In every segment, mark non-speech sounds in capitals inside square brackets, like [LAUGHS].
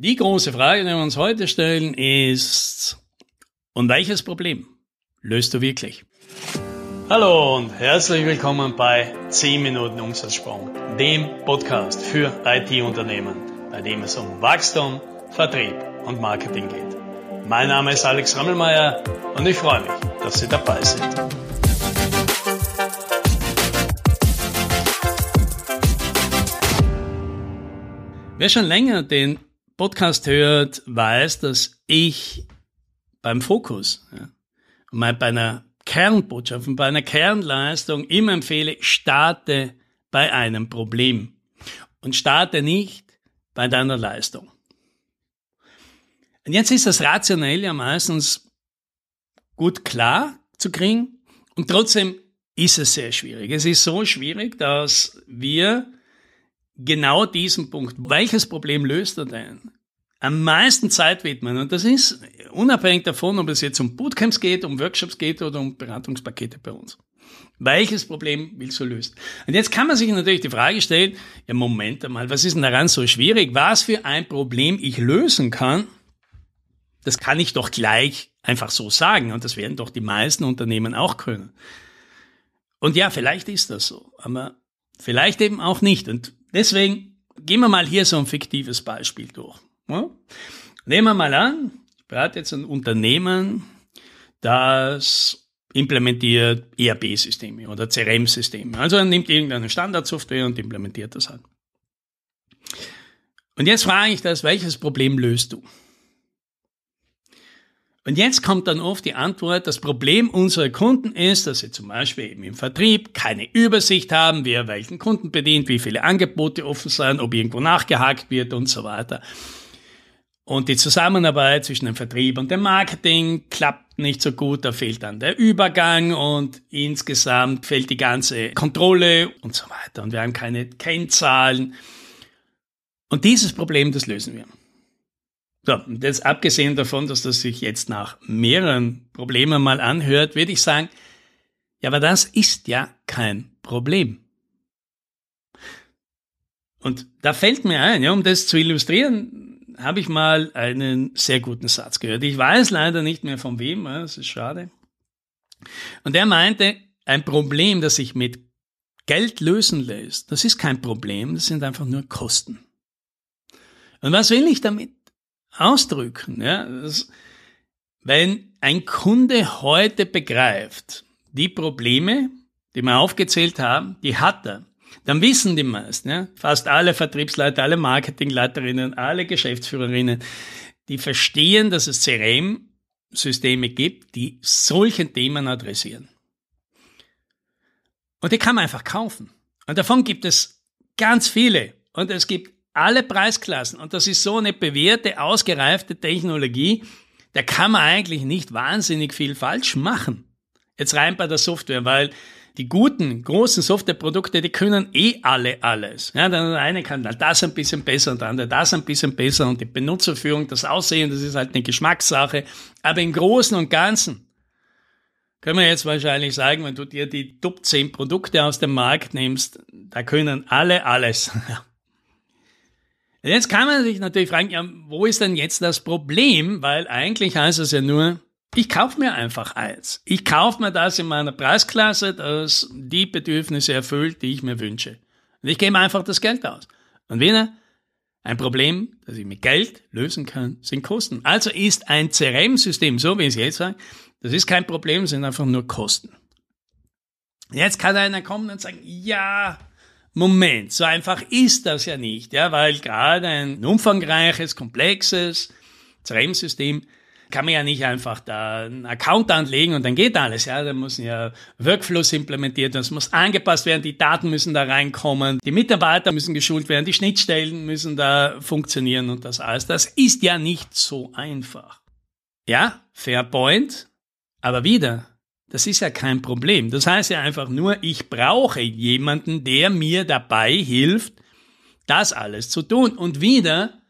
Die große Frage, die wir uns heute stellen, ist, und welches Problem löst du wirklich? Hallo und herzlich willkommen bei 10 Minuten Umsatzsprung, dem Podcast für IT-Unternehmen, bei dem es um Wachstum, Vertrieb und Marketing geht. Mein Name ist Alex Rammelmeier und ich freue mich, dass Sie dabei sind. Wer schon länger den Podcast hört, weiß, dass ich beim Fokus ja, bei einer Kernbotschaft und bei einer Kernleistung immer empfehle, starte bei einem Problem und starte nicht bei deiner Leistung. Und jetzt ist das rationell ja meistens gut klar zu kriegen und trotzdem ist es sehr schwierig. Es ist so schwierig, dass wir genau diesen Punkt. Welches Problem löst er denn? Am meisten Zeit widmen. Und das ist unabhängig davon, ob es jetzt um Bootcamps geht, um Workshops geht oder um Beratungspakete bei uns. Welches Problem willst du lösen? Und jetzt kann man sich natürlich die Frage stellen, ja Moment einmal, was ist denn daran so schwierig? Was für ein Problem ich lösen kann, das kann ich doch gleich einfach so sagen. Und das werden doch die meisten Unternehmen auch können. Und ja, vielleicht ist das so, aber vielleicht eben auch nicht. Und deswegen gehen wir mal hier so ein fiktives Beispiel durch. Nehmen wir mal an, ich berate jetzt ein Unternehmen, das implementiert ERP-Systeme oder CRM-Systeme. Also er nimmt irgendeine Standardsoftware und implementiert das halt. Und jetzt frage ich das, welches Problem löst du? Und jetzt kommt dann oft die Antwort, das Problem unserer Kunden ist, dass sie zum Beispiel eben im Vertrieb keine Übersicht haben, wer welchen Kunden bedient, wie viele Angebote offen sind, ob irgendwo nachgehakt wird und so weiter. Und die Zusammenarbeit zwischen dem Vertrieb und dem Marketing klappt nicht so gut, da fehlt dann der Übergang und insgesamt fehlt die ganze Kontrolle und so weiter. Und wir haben keine Kennzahlen. Und dieses Problem, das lösen wir. So, jetzt abgesehen davon, dass das sich jetzt nach mehreren Problemen mal anhört, würde ich sagen, ja, aber das ist ja kein Problem. Und da fällt mir ein, ja, um das zu illustrieren, habe ich mal einen sehr guten Satz gehört. Ich weiß leider nicht mehr von wem, das ist schade. Und er meinte, ein Problem, das sich mit Geld lösen lässt, das ist kein Problem, das sind einfach nur Kosten. Und was will ich damit? Ausdrücken. Ja? Wenn ein Kunde heute begreift, die Probleme, die wir aufgezählt haben, die hat er, dann wissen die meisten, ja? fast alle Vertriebsleiter, alle Marketingleiterinnen, alle Geschäftsführerinnen, die verstehen, dass es CRM-Systeme gibt, die solche Themen adressieren. Und die kann man einfach kaufen. Und davon gibt es ganz viele. Und es gibt alle Preisklassen. Und das ist so eine bewährte, ausgereifte Technologie, da kann man eigentlich nicht wahnsinnig viel falsch machen. Jetzt rein bei der Software, weil die guten, großen Softwareprodukte, die können eh alle alles. Ja, der eine kann das ein bisschen besser und der andere das ein bisschen besser und die Benutzerführung, das Aussehen, das ist halt eine Geschmackssache. Aber im Großen und Ganzen können wir jetzt wahrscheinlich sagen, wenn du dir die Top 10 Produkte aus dem Markt nimmst, da können alle alles. [LAUGHS] Jetzt kann man sich natürlich fragen, ja, wo ist denn jetzt das Problem? Weil eigentlich heißt es ja nur, ich kaufe mir einfach eins. Ich kaufe mir das in meiner Preisklasse, das die Bedürfnisse erfüllt, die ich mir wünsche. Und ich gebe einfach das Geld aus. Und wieder, ein Problem, das ich mit Geld lösen kann, sind Kosten. Also ist ein CRM-System, so wie ich es jetzt sage, das ist kein Problem, sind einfach nur Kosten. Jetzt kann einer kommen und sagen, ja, Moment, so einfach ist das ja nicht, ja, weil gerade ein umfangreiches, komplexes CRM-System kann man ja nicht einfach da einen Account anlegen und dann geht alles. Ja, da müssen ja Workflows implementiert es muss angepasst werden, die Daten müssen da reinkommen, die Mitarbeiter müssen geschult werden, die Schnittstellen müssen da funktionieren und das alles. Das ist ja nicht so einfach. Ja, fair point. Aber wieder, das ist ja kein Problem. Das heißt ja einfach nur, ich brauche jemanden, der mir dabei hilft, das alles zu tun. Und wieder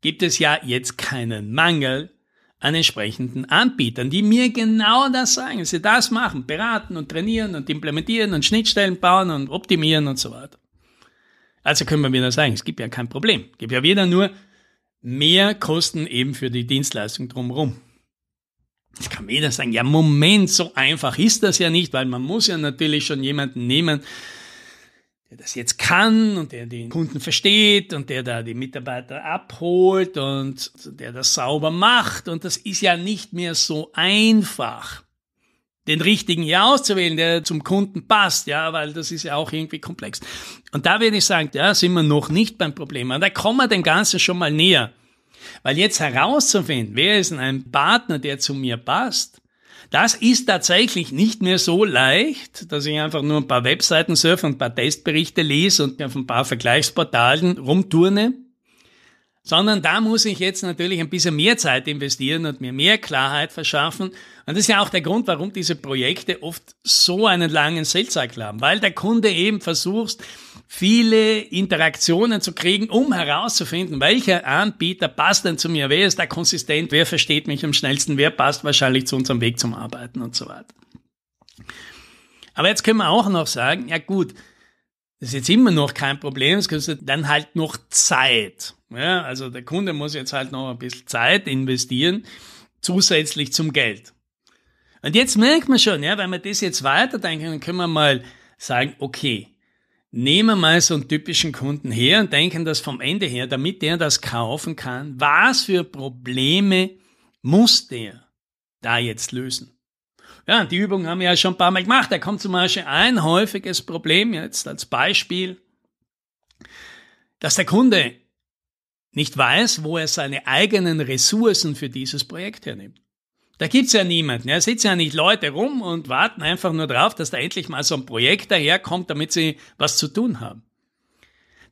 gibt es ja jetzt keinen Mangel an entsprechenden Anbietern, die mir genau das sagen, sie das machen, beraten und trainieren und implementieren und Schnittstellen bauen und optimieren und so weiter. Also können wir wieder sagen, es gibt ja kein Problem. Es gibt ja wieder nur mehr Kosten eben für die Dienstleistung drumherum. Jetzt kann jeder sagen, ja Moment, so einfach ist das ja nicht, weil man muss ja natürlich schon jemanden nehmen, der das jetzt kann und der den Kunden versteht und der da die Mitarbeiter abholt und der das sauber macht. Und das ist ja nicht mehr so einfach, den richtigen hier auszuwählen, der zum Kunden passt, ja, weil das ist ja auch irgendwie komplex. Und da würde ich sagen, ja, sind wir noch nicht beim Problem. Und da kommen wir dem Ganzen schon mal näher. Weil jetzt herauszufinden, wer ist ein Partner, der zu mir passt, das ist tatsächlich nicht mehr so leicht, dass ich einfach nur ein paar Webseiten surfe und ein paar Testberichte lese und auf ein paar Vergleichsportalen rumturne, sondern da muss ich jetzt natürlich ein bisschen mehr Zeit investieren und mir mehr Klarheit verschaffen. Und das ist ja auch der Grund, warum diese Projekte oft so einen langen Sales haben, weil der Kunde eben versucht, viele Interaktionen zu kriegen, um herauszufinden, welcher Anbieter passt denn zu mir, wer ist da konsistent, wer versteht mich am schnellsten, wer passt wahrscheinlich zu unserem Weg zum Arbeiten und so weiter. Aber jetzt können wir auch noch sagen, ja gut, das ist jetzt immer noch kein Problem, es kostet dann halt noch Zeit. Ja, also der Kunde muss jetzt halt noch ein bisschen Zeit investieren, zusätzlich zum Geld. Und jetzt merkt man schon, ja, wenn wir das jetzt weiterdenken, dann können wir mal sagen, okay, Nehmen wir mal so einen typischen Kunden her und denken das vom Ende her, damit der das kaufen kann. Was für Probleme muss der da jetzt lösen? Ja, die Übung haben wir ja schon ein paar Mal gemacht. Da kommt zum Beispiel ein häufiges Problem jetzt als Beispiel, dass der Kunde nicht weiß, wo er seine eigenen Ressourcen für dieses Projekt hernimmt. Da gibt's ja niemanden. Ja, sitzen ja nicht Leute rum und warten einfach nur drauf, dass da endlich mal so ein Projekt daherkommt, damit sie was zu tun haben.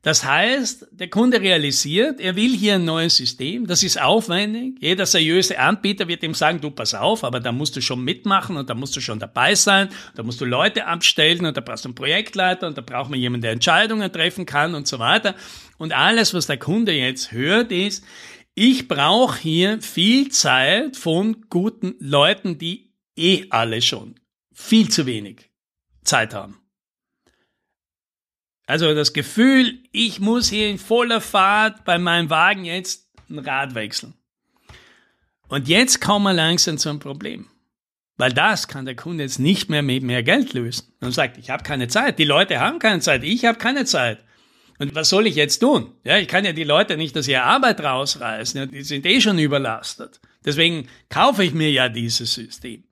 Das heißt, der Kunde realisiert, er will hier ein neues System, das ist aufwendig. Jeder seriöse Anbieter wird ihm sagen, du pass auf, aber da musst du schon mitmachen und da musst du schon dabei sein, da musst du Leute abstellen und da brauchst du einen Projektleiter und da braucht man jemanden, der Entscheidungen treffen kann und so weiter. Und alles, was der Kunde jetzt hört, ist, ich brauche hier viel Zeit von guten Leuten, die eh alle schon viel zu wenig Zeit haben. Also das Gefühl, ich muss hier in voller Fahrt bei meinem Wagen jetzt ein Rad wechseln. Und jetzt kommen wir langsam zum Problem. Weil das kann der Kunde jetzt nicht mehr mit mehr Geld lösen. Und sagt, ich habe keine Zeit. Die Leute haben keine Zeit. Ich habe keine Zeit. Und was soll ich jetzt tun? Ja, ich kann ja die Leute nicht aus ihrer Arbeit rausreißen. Ja, die sind eh schon überlastet. Deswegen kaufe ich mir ja dieses System.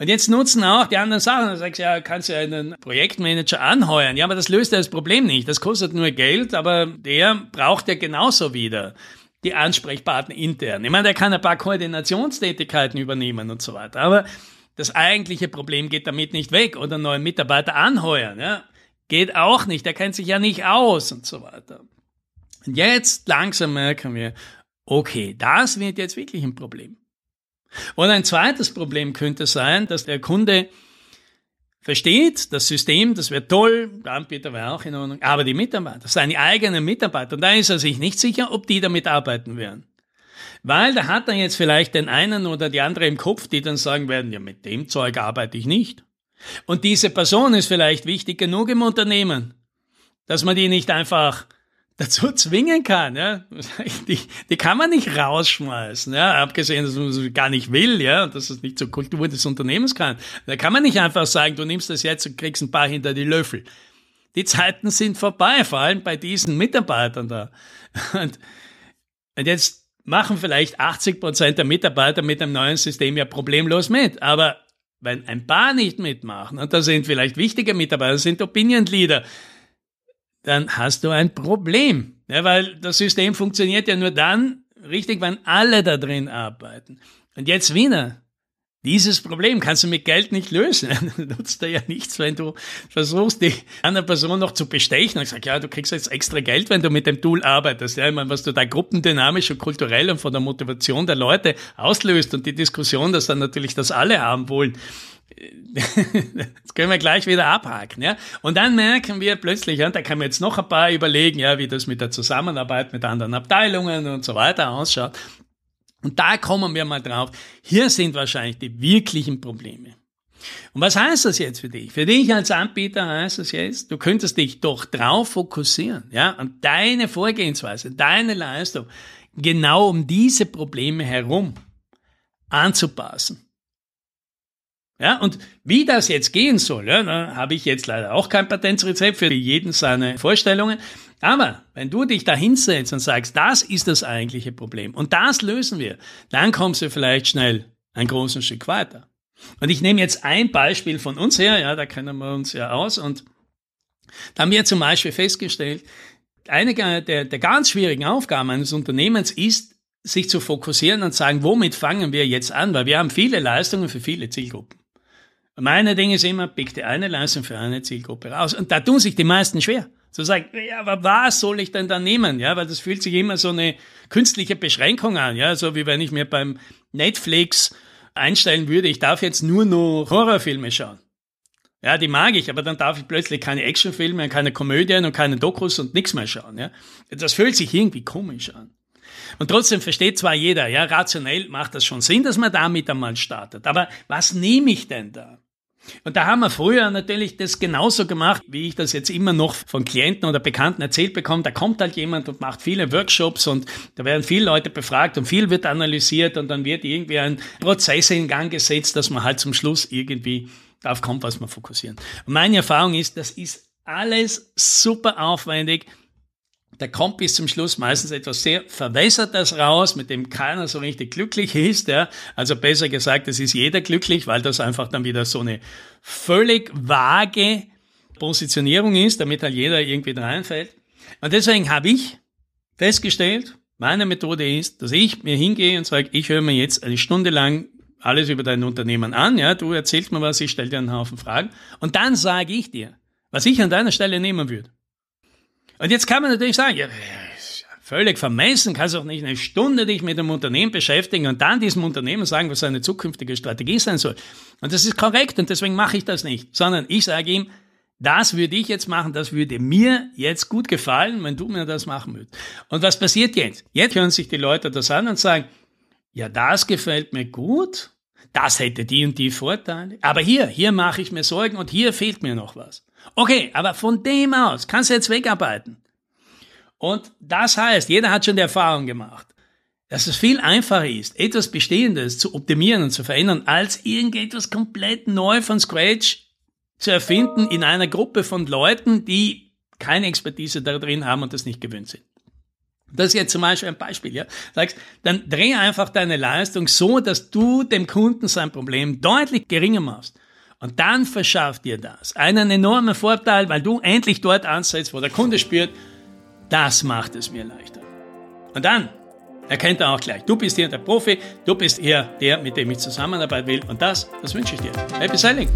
Und jetzt nutzen auch die anderen Sachen. Du sagst ja, kannst ja einen Projektmanager anheuern. Ja, aber das löst ja das Problem nicht. Das kostet nur Geld, aber der braucht ja genauso wieder die Ansprechpartner intern. Ich meine, der kann ein paar Koordinationstätigkeiten übernehmen und so weiter. Aber das eigentliche Problem geht damit nicht weg oder neue Mitarbeiter anheuern. Ja. Geht auch nicht, der kennt sich ja nicht aus und so weiter. Und jetzt langsam merken wir, okay, das wird jetzt wirklich ein Problem. Und ein zweites Problem könnte sein, dass der Kunde versteht, das System, das wäre toll, der Anbieter wäre auch in Ordnung, aber die Mitarbeiter, seine eigenen Mitarbeiter, da ist er sich nicht sicher, ob die damit arbeiten werden. Weil da hat er jetzt vielleicht den einen oder die andere im Kopf, die dann sagen werden, ja, mit dem Zeug arbeite ich nicht. Und diese Person ist vielleicht wichtig genug im Unternehmen, dass man die nicht einfach dazu zwingen kann, ja. [LAUGHS] Die, die kann man nicht rausschmeißen, ja. Abgesehen, dass man es gar nicht will, ja, und dass es nicht zur Kultur des Unternehmens kann. Da kann man nicht einfach sagen, du nimmst das jetzt und kriegst ein paar hinter die Löffel. Die Zeiten sind vorbei, vor allem bei diesen Mitarbeitern da. [LAUGHS] Und, und jetzt machen vielleicht 80 Prozent der Mitarbeiter mit dem neuen System ja problemlos mit. Aber wenn ein paar nicht mitmachen, und da sind vielleicht wichtige Mitarbeiter, sind Opinion Leader, dann hast du ein Problem. Ja, weil das System funktioniert ja nur dann richtig, wenn alle da drin arbeiten. Und jetzt wieder, dieses Problem kannst du mit Geld nicht lösen. [LAUGHS] Nutzt dir ja nichts, wenn du versuchst, die andere Person noch zu bestechen. Ich sage, ja, du kriegst jetzt extra Geld, wenn du mit dem Tool arbeitest. Ja, ich meine, was du da gruppendynamisch und kulturell und von der Motivation der Leute auslöst und die Diskussion, dass dann natürlich das alle haben wollen. [LAUGHS] das können wir gleich wieder abhaken, ja. Und dann merken wir plötzlich, ja, da kann man jetzt noch ein paar überlegen, ja, wie das mit der Zusammenarbeit mit anderen Abteilungen und so weiter ausschaut. Und da kommen wir mal drauf. Hier sind wahrscheinlich die wirklichen Probleme. Und was heißt das jetzt für dich? Für dich als Anbieter heißt das jetzt, du könntest dich doch drauf fokussieren, ja, und deine Vorgehensweise, deine Leistung genau um diese Probleme herum anzupassen. Ja, und wie das jetzt gehen soll, ja, da habe ich jetzt leider auch kein Patentrezept für jeden seine Vorstellungen. Aber wenn du dich da hinsetzt und sagst, das ist das eigentliche Problem und das lösen wir, dann kommst du vielleicht schnell ein großes Stück weiter. Und ich nehme jetzt ein Beispiel von uns her, ja, da kennen wir uns ja aus und da haben wir zum Beispiel festgestellt, eine der, der ganz schwierigen Aufgaben eines Unternehmens ist, sich zu fokussieren und sagen, womit fangen wir jetzt an? Weil wir haben viele Leistungen für viele Zielgruppen. Meine Ding ist immer, pick die eine Leistung für eine Zielgruppe raus. Und da tun sich die meisten schwer. Zu sagen, ja, aber was soll ich denn da nehmen? Ja, weil das fühlt sich immer so eine künstliche Beschränkung an. Ja, so wie wenn ich mir beim Netflix einstellen würde, ich darf jetzt nur noch Horrorfilme schauen. Ja, die mag ich, aber dann darf ich plötzlich keine Actionfilme, keine Komödien und keine Dokus und nichts mehr schauen. Ja? Das fühlt sich irgendwie komisch an. Und trotzdem versteht zwar jeder, ja, rationell macht das schon Sinn, dass man damit einmal startet. Aber was nehme ich denn da? Und da haben wir früher natürlich das genauso gemacht, wie ich das jetzt immer noch von Klienten oder Bekannten erzählt bekomme. Da kommt halt jemand und macht viele Workshops und da werden viele Leute befragt und viel wird analysiert und dann wird irgendwie ein Prozess in Gang gesetzt, dass man halt zum Schluss irgendwie darauf kommt, was man fokussieren. Und meine Erfahrung ist, das ist alles super aufwendig. Da kommt bis zum Schluss meistens etwas sehr Verwässertes raus, mit dem keiner so richtig glücklich ist. Ja. Also besser gesagt, es ist jeder glücklich, weil das einfach dann wieder so eine völlig vage Positionierung ist, damit halt jeder irgendwie reinfällt. Und deswegen habe ich festgestellt, meine Methode ist, dass ich mir hingehe und sage, ich höre mir jetzt eine Stunde lang alles über dein Unternehmen an, ja, du erzählst mir was, ich stelle dir einen Haufen Fragen und dann sage ich dir, was ich an deiner Stelle nehmen würde. Und jetzt kann man natürlich sagen, ja, völlig vermessen, kannst auch nicht eine Stunde dich mit dem Unternehmen beschäftigen und dann diesem Unternehmen sagen, was seine zukünftige Strategie sein soll. Und das ist korrekt und deswegen mache ich das nicht, sondern ich sage ihm, das würde ich jetzt machen, das würde mir jetzt gut gefallen, wenn du mir das machen würdest. Und was passiert jetzt? Jetzt hören sich die Leute das an und sagen, ja, das gefällt mir gut, das hätte die und die Vorteile. Aber hier, hier mache ich mir Sorgen und hier fehlt mir noch was. Okay, aber von dem aus kannst du jetzt wegarbeiten. Und das heißt, jeder hat schon die Erfahrung gemacht, dass es viel einfacher ist, etwas Bestehendes zu optimieren und zu verändern, als irgendetwas komplett neu von Scratch zu erfinden in einer Gruppe von Leuten, die keine Expertise da drin haben und das nicht gewöhnt sind. Das ist jetzt zum Beispiel ein Beispiel, ja. Sagst, dann dreh einfach deine Leistung so, dass du dem Kunden sein Problem deutlich geringer machst. Und dann verschafft dir das einen enormen Vorteil, weil du endlich dort ansetzt, wo der Kunde spürt, das macht es mir leichter. Und dann erkennt er auch gleich, du bist hier der Profi, du bist hier der, mit dem ich zusammenarbeiten will. Und das, das wünsche ich dir. Happy Selling!